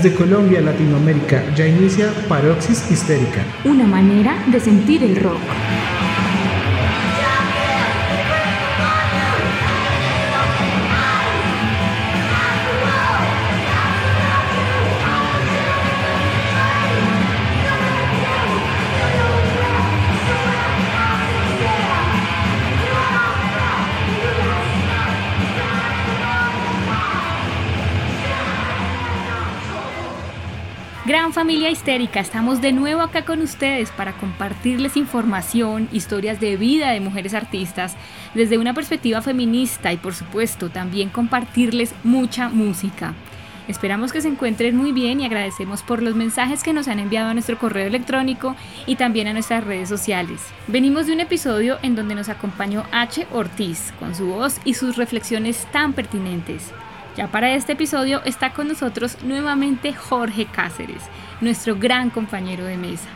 Desde Colombia, Latinoamérica, ya inicia Paroxis Histérica. Una manera de sentir el rock. Gran familia histérica, estamos de nuevo acá con ustedes para compartirles información, historias de vida de mujeres artistas desde una perspectiva feminista y por supuesto también compartirles mucha música. Esperamos que se encuentren muy bien y agradecemos por los mensajes que nos han enviado a nuestro correo electrónico y también a nuestras redes sociales. Venimos de un episodio en donde nos acompañó H. Ortiz con su voz y sus reflexiones tan pertinentes. Ya para este episodio está con nosotros nuevamente Jorge Cáceres, nuestro gran compañero de mesa.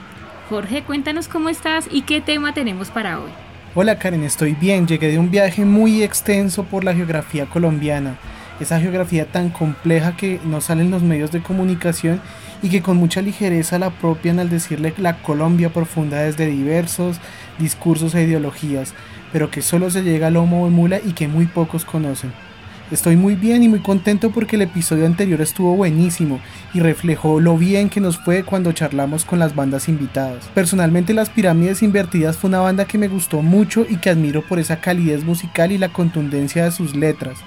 Jorge, cuéntanos cómo estás y qué tema tenemos para hoy. Hola Karen, estoy bien. Llegué de un viaje muy extenso por la geografía colombiana. Esa geografía tan compleja que no salen los medios de comunicación y que con mucha ligereza la apropian al decirle la Colombia profunda desde diversos discursos e ideologías, pero que solo se llega al lomo de mula y que muy pocos conocen. Estoy muy bien y muy contento porque el episodio anterior estuvo buenísimo y reflejó lo bien que nos fue cuando charlamos con las bandas invitadas. Personalmente Las Pirámides Invertidas fue una banda que me gustó mucho y que admiro por esa calidez musical y la contundencia de sus letras.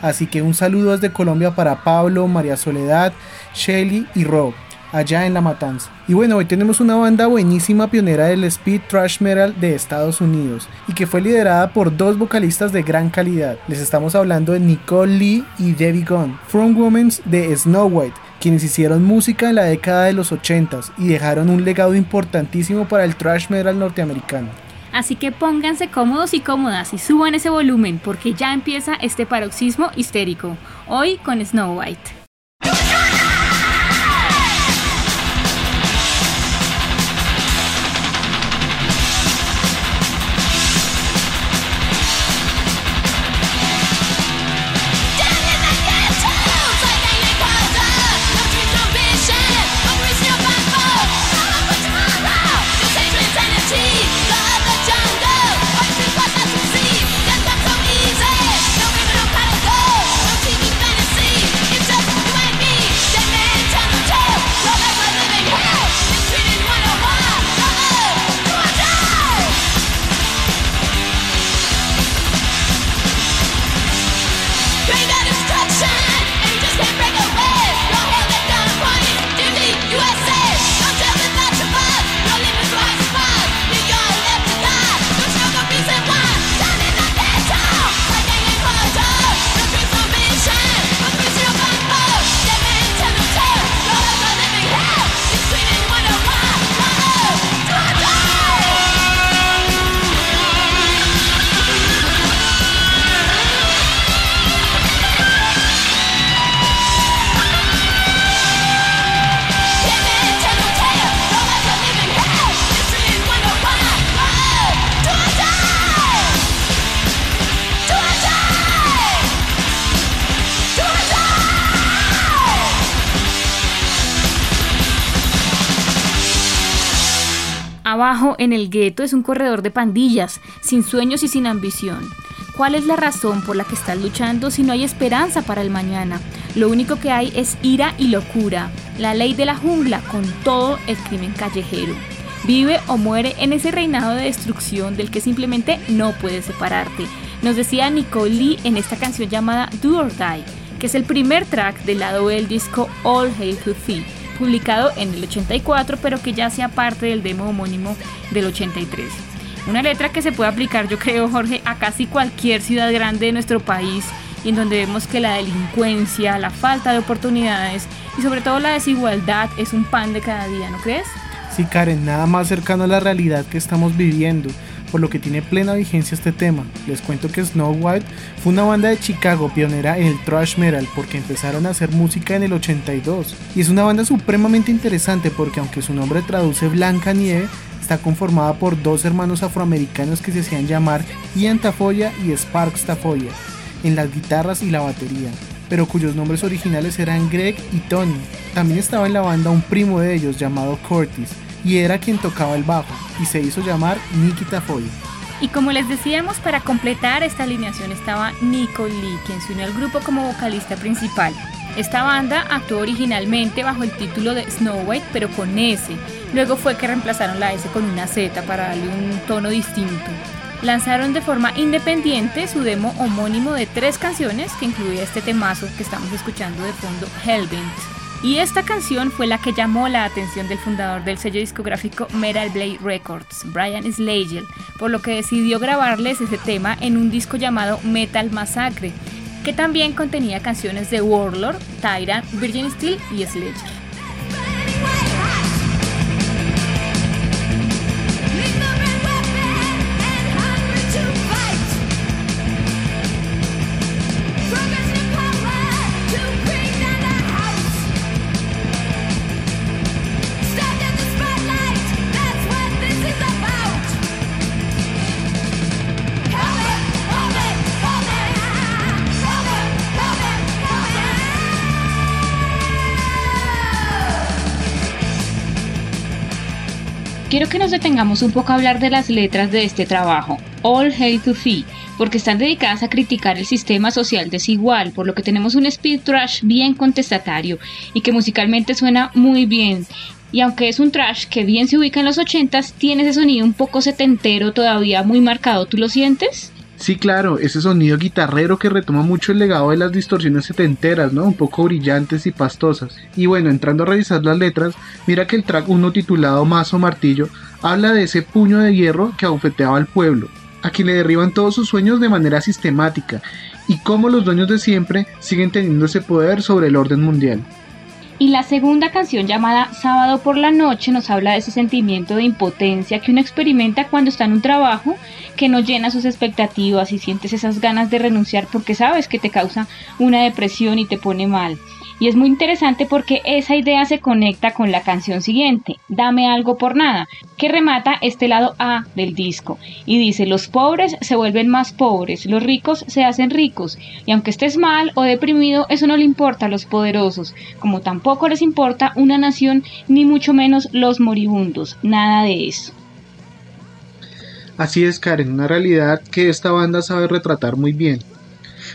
Así que un saludo desde Colombia para Pablo, María Soledad, Shelly y Rob allá en La Matanza. Y bueno, hoy tenemos una banda buenísima pionera del speed thrash metal de Estados Unidos y que fue liderada por dos vocalistas de gran calidad. Les estamos hablando de Nicole Lee y Debbie Gunn, From Women's de Snow White, quienes hicieron música en la década de los 80s y dejaron un legado importantísimo para el thrash metal norteamericano. Así que pónganse cómodos y cómodas y suban ese volumen porque ya empieza este paroxismo histérico, hoy con Snow White. En el gueto es un corredor de pandillas, sin sueños y sin ambición. ¿Cuál es la razón por la que estás luchando si no hay esperanza para el mañana? Lo único que hay es ira y locura, la ley de la jungla con todo el crimen callejero. Vive o muere en ese reinado de destrucción del que simplemente no puedes separarte. Nos decía Nicole Lee en esta canción llamada Do or Die, que es el primer track del lado del disco All Hail to Thee publicado en el 84, pero que ya sea parte del demo homónimo del 83. Una letra que se puede aplicar, yo creo, Jorge, a casi cualquier ciudad grande de nuestro país y en donde vemos que la delincuencia, la falta de oportunidades y sobre todo la desigualdad es un pan de cada día, ¿no crees? Sí, Karen, nada más cercano a la realidad que estamos viviendo por lo que tiene plena vigencia este tema. Les cuento que Snow White fue una banda de Chicago pionera en el thrash metal porque empezaron a hacer música en el 82 y es una banda supremamente interesante porque aunque su nombre traduce Blanca Nieve, está conformada por dos hermanos afroamericanos que se hacían llamar Ian Tafoya y Sparks Tafoya en las guitarras y la batería. pero cuyos nombres originales eran Greg y Tony. También estaba en la banda un primo de ellos llamado Curtis, y era quien tocaba el bajo, y se hizo llamar Nikita Foy. Y como les decíamos, para completar esta alineación estaba Nicole Lee, quien se unió al grupo como vocalista principal. Esta banda actuó originalmente bajo el título de Snow White, pero con S. Luego fue que reemplazaron la S con una Z para darle un tono distinto. Lanzaron de forma independiente su demo homónimo de tres canciones que incluía este temazo que estamos escuchando de fondo, Hellbent. Y esta canción fue la que llamó la atención del fundador del sello discográfico Metal Blade Records, Brian Slagel, por lo que decidió grabarles ese tema en un disco llamado Metal Massacre, que también contenía canciones de Warlord, Tyrant, Virgin Steel y Sledger. Quiero que nos detengamos un poco a hablar de las letras de este trabajo, All Hate to Fee, porque están dedicadas a criticar el sistema social desigual, por lo que tenemos un speed trash bien contestatario y que musicalmente suena muy bien. Y aunque es un trash que bien se ubica en los 80s, tiene ese sonido un poco setentero todavía muy marcado, ¿tú lo sientes? Sí, claro, ese sonido guitarrero que retoma mucho el legado de las distorsiones setenteras, ¿no? Un poco brillantes y pastosas. Y bueno, entrando a revisar las letras, mira que el track 1 titulado Mazo Martillo habla de ese puño de hierro que abofeteaba al pueblo, a quien le derriban todos sus sueños de manera sistemática, y cómo los dueños de siempre siguen teniendo ese poder sobre el orden mundial. Y la segunda canción llamada Sábado por la Noche nos habla de ese sentimiento de impotencia que uno experimenta cuando está en un trabajo que no llena sus expectativas y sientes esas ganas de renunciar porque sabes que te causa una depresión y te pone mal. Y es muy interesante porque esa idea se conecta con la canción siguiente, Dame algo por nada, que remata este lado A del disco. Y dice, los pobres se vuelven más pobres, los ricos se hacen ricos. Y aunque estés mal o deprimido, eso no le importa a los poderosos, como tampoco les importa una nación, ni mucho menos los moribundos. Nada de eso. Así es, Karen, una realidad que esta banda sabe retratar muy bien.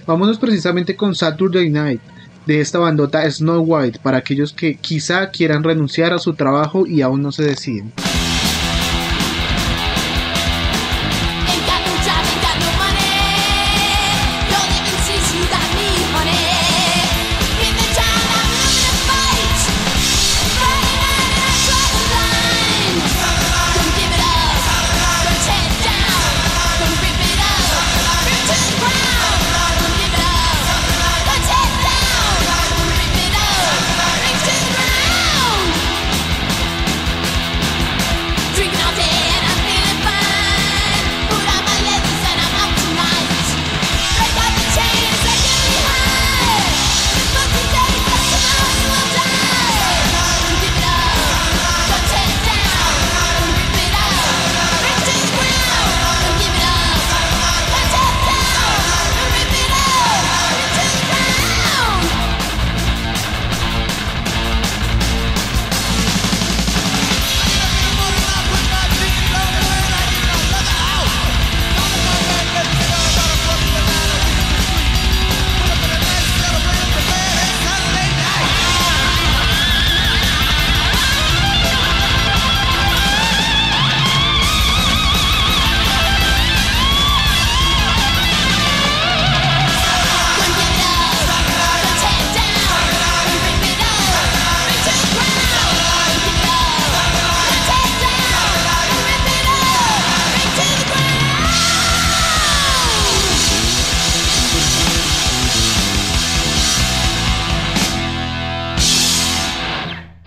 Vámonos precisamente con Saturday Night, de esta bandota Snow White, para aquellos que quizá quieran renunciar a su trabajo y aún no se deciden.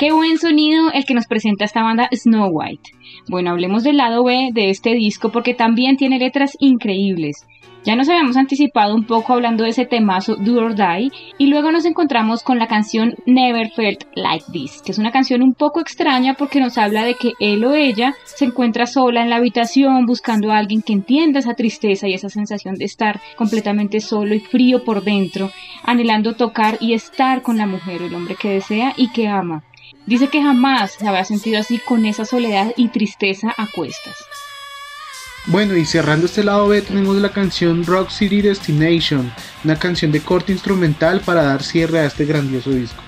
Qué buen sonido el que nos presenta esta banda Snow White. Bueno, hablemos del lado B de este disco porque también tiene letras increíbles. Ya nos habíamos anticipado un poco hablando de ese temazo Do or Die y luego nos encontramos con la canción Never Felt Like This, que es una canción un poco extraña porque nos habla de que él o ella se encuentra sola en la habitación buscando a alguien que entienda esa tristeza y esa sensación de estar completamente solo y frío por dentro, anhelando tocar y estar con la mujer o el hombre que desea y que ama. Dice que jamás se había sentido así con esa soledad y tristeza a cuestas. Bueno, y cerrando este lado B tenemos la canción Rock City Destination, una canción de corte instrumental para dar cierre a este grandioso disco.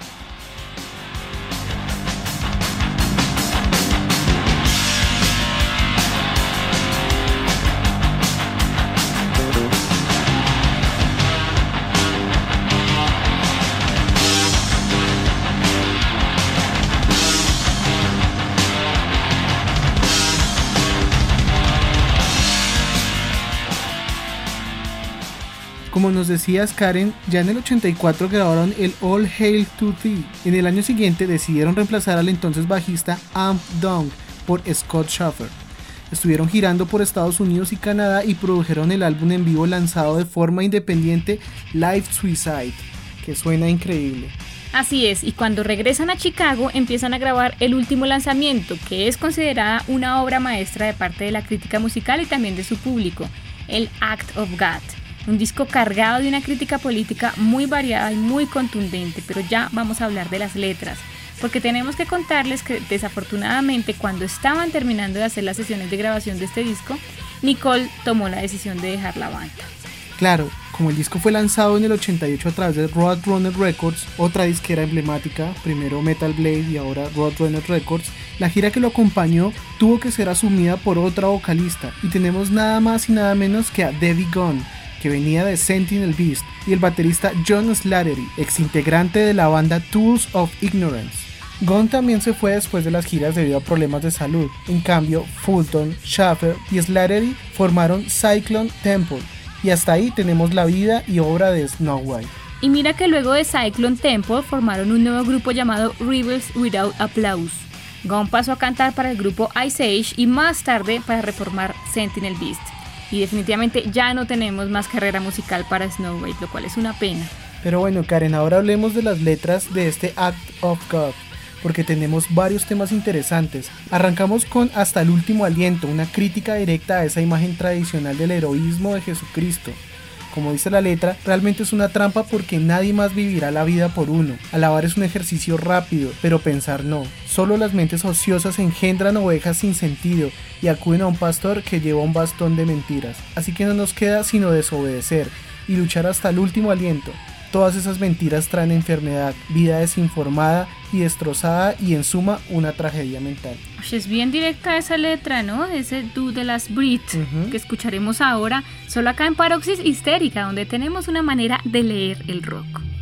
Como nos decías Karen, ya en el 84 grabaron el All Hail to Thee. En el año siguiente decidieron reemplazar al entonces bajista Amp Dong por Scott Schaffer. Estuvieron girando por Estados Unidos y Canadá y produjeron el álbum en vivo lanzado de forma independiente Live Suicide, que suena increíble. Así es, y cuando regresan a Chicago empiezan a grabar el último lanzamiento, que es considerada una obra maestra de parte de la crítica musical y también de su público, el Act of God un disco cargado de una crítica política muy variada y muy contundente, pero ya vamos a hablar de las letras, porque tenemos que contarles que desafortunadamente cuando estaban terminando de hacer las sesiones de grabación de este disco, Nicole tomó la decisión de dejar la banda. Claro, como el disco fue lanzado en el 88 a través de Roadrunner Records, otra disquera emblemática, primero Metal Blade y ahora Roadrunner Records, la gira que lo acompañó tuvo que ser asumida por otra vocalista y tenemos nada más y nada menos que a Debbie Gunn, que venía de Sentinel Beast, y el baterista John Slattery, ex integrante de la banda Tools of Ignorance. Gunn también se fue después de las giras debido a problemas de salud. En cambio, Fulton, Schaffer y Slattery formaron Cyclone Temple, y hasta ahí tenemos la vida y obra de Snow White. Y mira que luego de Cyclone Temple formaron un nuevo grupo llamado Rivers Without Applause. Gunn pasó a cantar para el grupo Ice Age y más tarde para reformar Sentinel Beast y definitivamente ya no tenemos más carrera musical para Snow White, lo cual es una pena. Pero bueno, Karen, ahora hablemos de las letras de este Act of God, porque tenemos varios temas interesantes. Arrancamos con Hasta el último aliento, una crítica directa a esa imagen tradicional del heroísmo de Jesucristo. Como dice la letra, realmente es una trampa porque nadie más vivirá la vida por uno. Alabar es un ejercicio rápido, pero pensar no. Solo las mentes ociosas engendran ovejas sin sentido y acuden a un pastor que lleva un bastón de mentiras. Así que no nos queda sino desobedecer y luchar hasta el último aliento. Todas esas mentiras traen enfermedad, vida desinformada y destrozada y en suma una tragedia mental. Es bien directa esa letra, ¿no? Ese do de las Brit que escucharemos ahora, solo acá en Paroxis Histérica, donde tenemos una manera de leer el rock.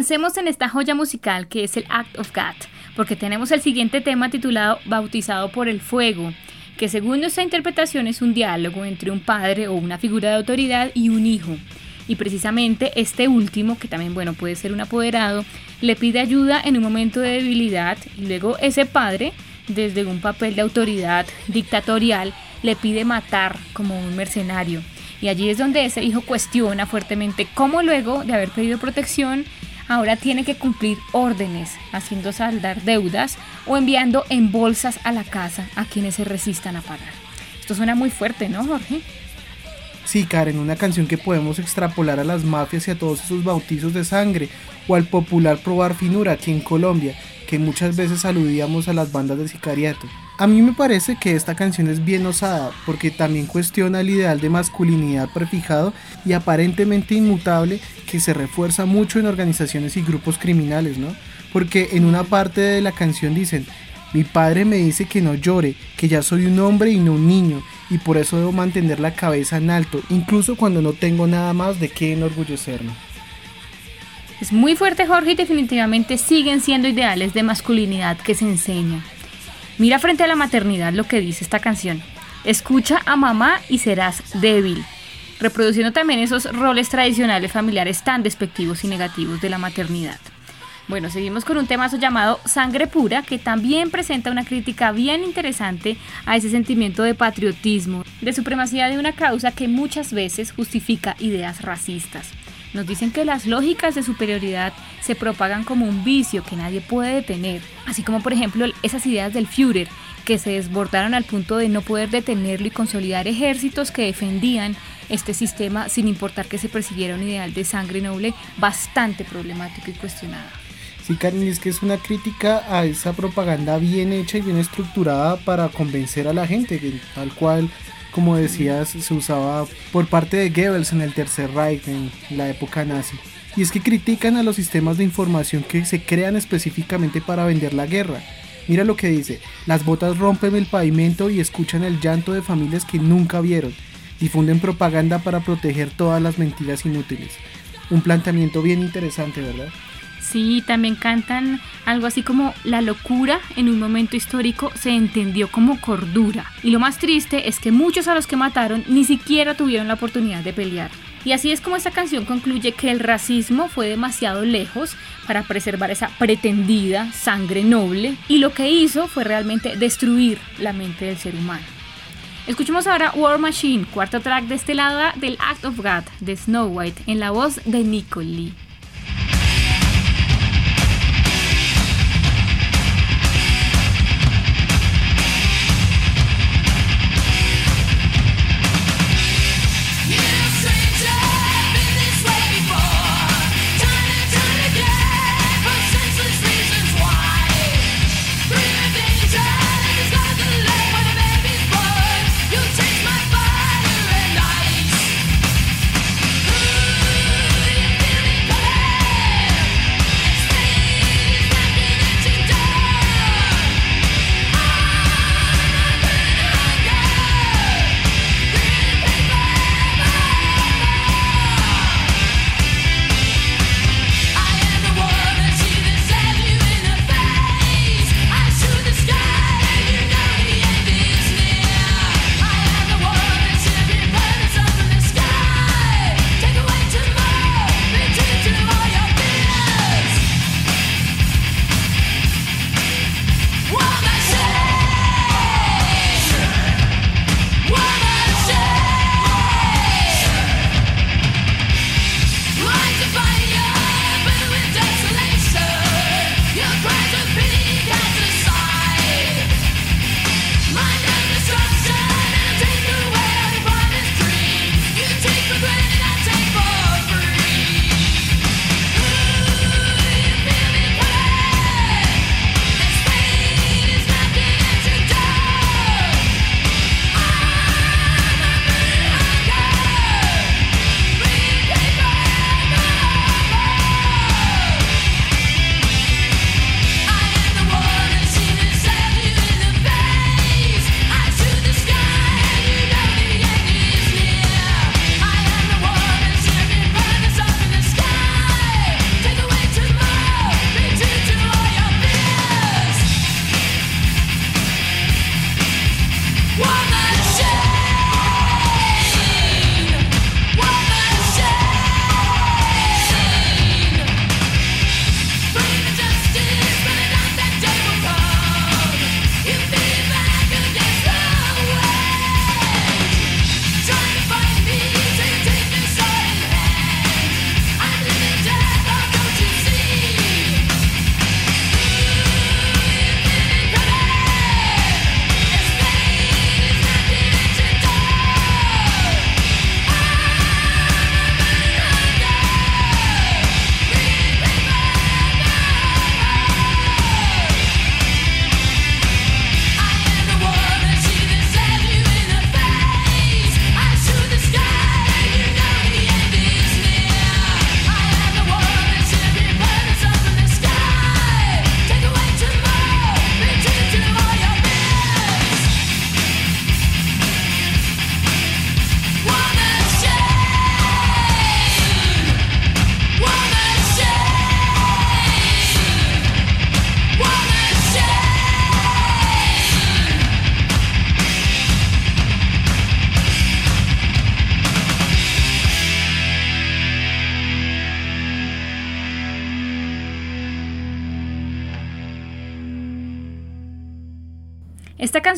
Avancemos en esta joya musical que es el Act of God, porque tenemos el siguiente tema titulado Bautizado por el Fuego, que según nuestra interpretación es un diálogo entre un padre o una figura de autoridad y un hijo. Y precisamente este último, que también bueno puede ser un apoderado, le pide ayuda en un momento de debilidad y luego ese padre, desde un papel de autoridad dictatorial, le pide matar como un mercenario. Y allí es donde ese hijo cuestiona fuertemente cómo luego de haber pedido protección, ahora tiene que cumplir órdenes, haciendo saldar deudas o enviando en bolsas a la casa a quienes se resistan a pagar. Esto suena muy fuerte, ¿no, Jorge? Sí, Karen, una canción que podemos extrapolar a las mafias y a todos esos bautizos de sangre, o al popular probar finura aquí en Colombia, que muchas veces aludíamos a las bandas de sicariato. A mí me parece que esta canción es bien osada porque también cuestiona el ideal de masculinidad prefijado y aparentemente inmutable que se refuerza mucho en organizaciones y grupos criminales, ¿no? Porque en una parte de la canción dicen, mi padre me dice que no llore, que ya soy un hombre y no un niño, y por eso debo mantener la cabeza en alto, incluso cuando no tengo nada más de qué enorgullecerme. Es muy fuerte Jorge y definitivamente siguen siendo ideales de masculinidad que se enseña. Mira frente a la maternidad lo que dice esta canción. Escucha a mamá y serás débil. Reproduciendo también esos roles tradicionales familiares tan despectivos y negativos de la maternidad. Bueno, seguimos con un temazo llamado Sangre Pura, que también presenta una crítica bien interesante a ese sentimiento de patriotismo, de supremacía de una causa que muchas veces justifica ideas racistas. Nos dicen que las lógicas de superioridad se propagan como un vicio que nadie puede detener, así como por ejemplo esas ideas del Führer que se desbordaron al punto de no poder detenerlo y consolidar ejércitos que defendían este sistema sin importar que se persiguiera un ideal de sangre noble bastante problemático y cuestionado. Sí, Karen, es que es una crítica a esa propaganda bien hecha y bien estructurada para convencer a la gente, tal cual como decías, se usaba por parte de Goebbels en el Tercer Reich, en la época nazi. Y es que critican a los sistemas de información que se crean específicamente para vender la guerra. Mira lo que dice, las botas rompen el pavimento y escuchan el llanto de familias que nunca vieron. Difunden propaganda para proteger todas las mentiras inútiles. Un planteamiento bien interesante, ¿verdad? Sí, también cantan algo así como la locura en un momento histórico se entendió como cordura. Y lo más triste es que muchos a los que mataron ni siquiera tuvieron la oportunidad de pelear. Y así es como esta canción concluye que el racismo fue demasiado lejos para preservar esa pretendida sangre noble y lo que hizo fue realmente destruir la mente del ser humano. Escuchemos ahora War Machine, cuarto track de este lado del Act of God de Snow White en la voz de Nicole Lee.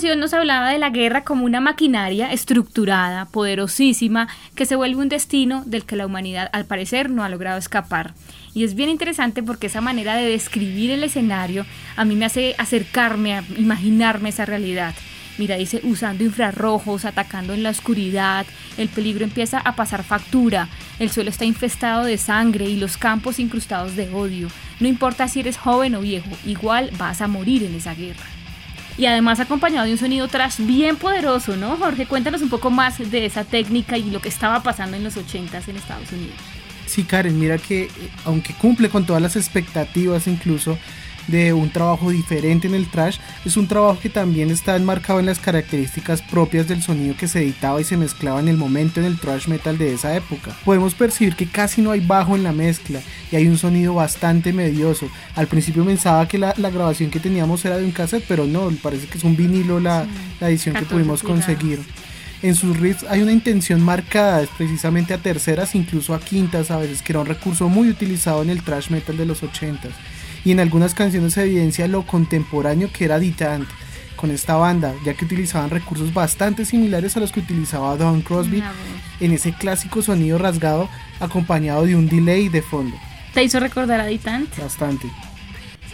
Canción nos hablaba de la guerra como una maquinaria estructurada, poderosísima, que se vuelve un destino del que la humanidad al parecer no ha logrado escapar. Y es bien interesante porque esa manera de describir el escenario a mí me hace acercarme a imaginarme esa realidad. Mira, dice usando infrarrojos, atacando en la oscuridad, el peligro empieza a pasar factura, el suelo está infestado de sangre y los campos incrustados de odio. No importa si eres joven o viejo, igual vas a morir en esa guerra. Y además acompañado de un sonido trash bien poderoso, ¿no? Jorge, cuéntanos un poco más de esa técnica y lo que estaba pasando en los 80s en Estados Unidos. Sí, Karen, mira que eh, aunque cumple con todas las expectativas incluso de un trabajo diferente en el trash, es un trabajo que también está enmarcado en las características propias del sonido que se editaba y se mezclaba en el momento en el trash metal de esa época. Podemos percibir que casi no hay bajo en la mezcla y hay un sonido bastante medioso. Al principio pensaba que la, grabación que teníamos era de un cassette, pero no, parece que es un vinilo la, la edición que pudimos conseguir. En sus riffs hay una intención marcada, es precisamente a terceras, incluso a quintas a veces, que era un recurso muy utilizado en el thrash metal de los 80s. Y en algunas canciones se evidencia lo contemporáneo que era Ditant con esta banda, ya que utilizaban recursos bastante similares a los que utilizaba Don Crosby en ese clásico sonido rasgado acompañado de un delay de fondo. ¿Te hizo recordar a Ditant? Bastante.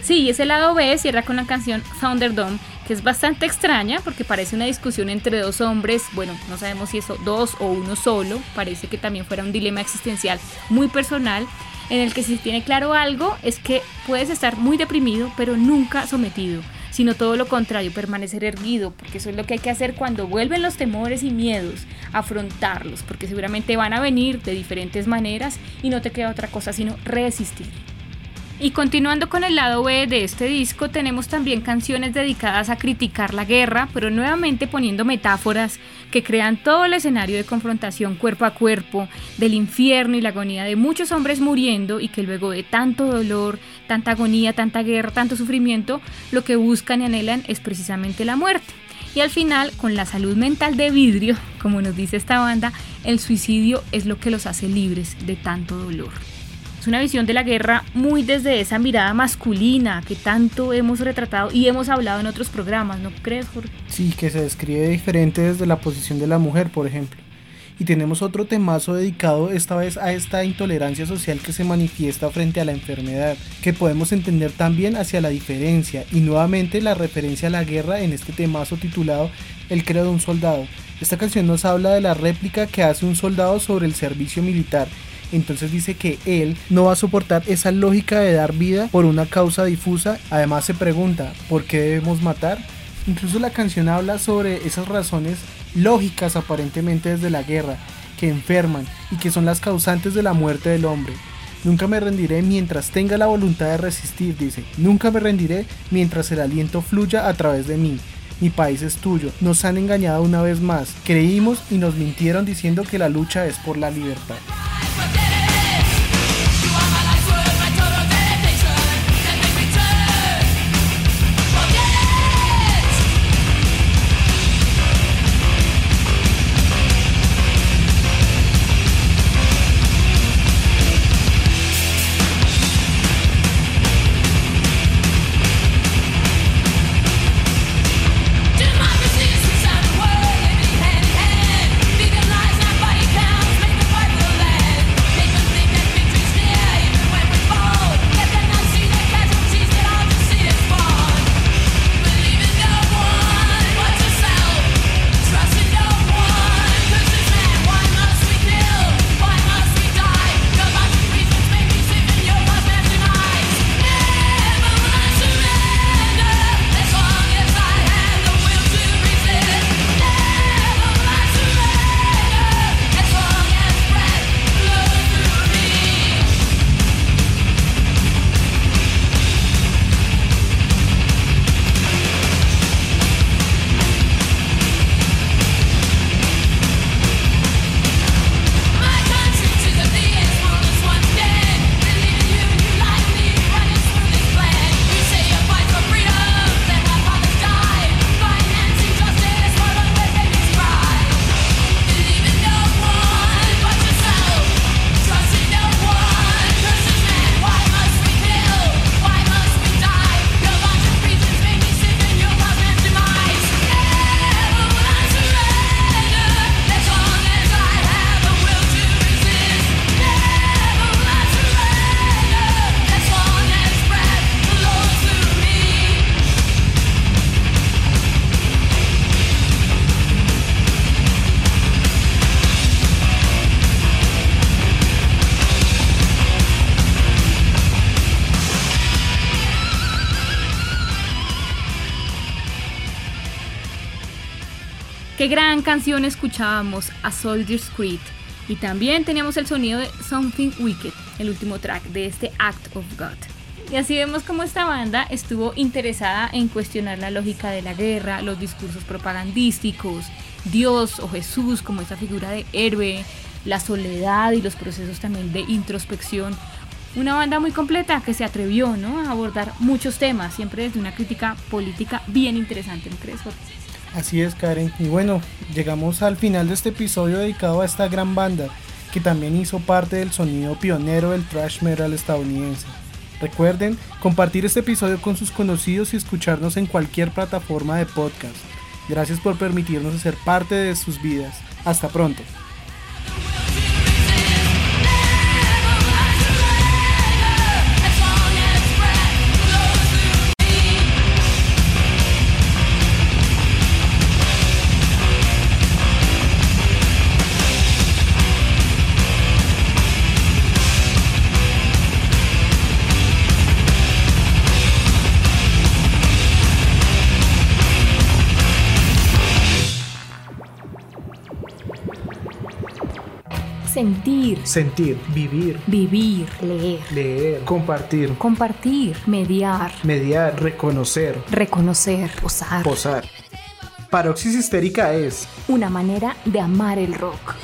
Sí, ese lado B cierra con la canción Thunderdome, que es bastante extraña porque parece una discusión entre dos hombres, bueno, no sabemos si es dos o uno solo, parece que también fuera un dilema existencial muy personal, en el que si tiene claro algo es que puedes estar muy deprimido, pero nunca sometido, sino todo lo contrario, permanecer erguido, porque eso es lo que hay que hacer cuando vuelven los temores y miedos, afrontarlos, porque seguramente van a venir de diferentes maneras y no te queda otra cosa sino resistir. Y continuando con el lado B de este disco, tenemos también canciones dedicadas a criticar la guerra, pero nuevamente poniendo metáforas que crean todo el escenario de confrontación cuerpo a cuerpo, del infierno y la agonía de muchos hombres muriendo y que luego de tanto dolor, tanta agonía, tanta guerra, tanto sufrimiento, lo que buscan y anhelan es precisamente la muerte. Y al final, con la salud mental de vidrio, como nos dice esta banda, el suicidio es lo que los hace libres de tanto dolor. Es una visión de la guerra muy desde esa mirada masculina que tanto hemos retratado y hemos hablado en otros programas, ¿no crees, Jorge? Sí, que se describe diferente desde la posición de la mujer, por ejemplo. Y tenemos otro temazo dedicado esta vez a esta intolerancia social que se manifiesta frente a la enfermedad, que podemos entender también hacia la diferencia y nuevamente la referencia a la guerra en este temazo titulado El credo de un soldado. Esta canción nos habla de la réplica que hace un soldado sobre el servicio militar entonces dice que él no va a soportar esa lógica de dar vida por una causa difusa. Además se pregunta, ¿por qué debemos matar? Incluso la canción habla sobre esas razones lógicas aparentemente desde la guerra, que enferman y que son las causantes de la muerte del hombre. Nunca me rendiré mientras tenga la voluntad de resistir, dice. Nunca me rendiré mientras el aliento fluya a través de mí. Mi país es tuyo. Nos han engañado una vez más. Creímos y nos mintieron diciendo que la lucha es por la libertad. Qué gran canción escuchábamos, A Soldier's Creed. Y también teníamos el sonido de Something Wicked, el último track de este Act of God. Y así vemos cómo esta banda estuvo interesada en cuestionar la lógica de la guerra, los discursos propagandísticos, Dios o Jesús como esa figura de héroe, la soledad y los procesos también de introspección. Una banda muy completa que se atrevió ¿no? a abordar muchos temas, siempre desde una crítica política bien interesante, ¿no crees, Jorge? Así es, Karen. Y bueno, llegamos al final de este episodio dedicado a esta gran banda, que también hizo parte del sonido pionero del thrash metal estadounidense. Recuerden compartir este episodio con sus conocidos y escucharnos en cualquier plataforma de podcast. Gracias por permitirnos hacer parte de sus vidas. Hasta pronto. Sentir. Sentir, vivir, Vivir. Leer. leer, compartir, Compartir. Mediar. mediar, reconocer, Reconocer. Posar. posar. Paroxis histérica es Una manera de amar el rock.